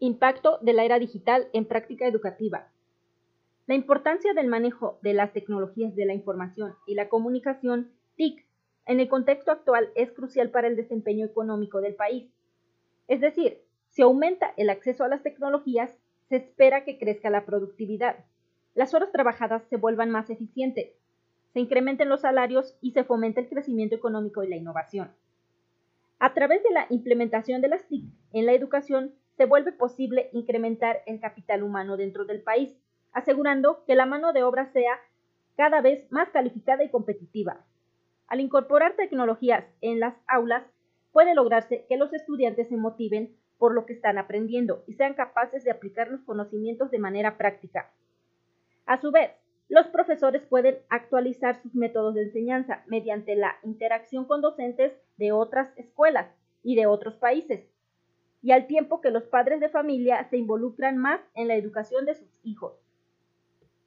Impacto de la era digital en práctica educativa. La importancia del manejo de las tecnologías de la información y la comunicación TIC en el contexto actual es crucial para el desempeño económico del país. Es decir, si aumenta el acceso a las tecnologías, se espera que crezca la productividad, las horas trabajadas se vuelvan más eficientes, se incrementen los salarios y se fomente el crecimiento económico y la innovación. A través de la implementación de las TIC en la educación, se vuelve posible incrementar el capital humano dentro del país, asegurando que la mano de obra sea cada vez más calificada y competitiva. Al incorporar tecnologías en las aulas, puede lograrse que los estudiantes se motiven por lo que están aprendiendo y sean capaces de aplicar los conocimientos de manera práctica. A su vez, los profesores pueden actualizar sus métodos de enseñanza mediante la interacción con docentes de otras escuelas y de otros países, y al tiempo que los padres de familia se involucran más en la educación de sus hijos.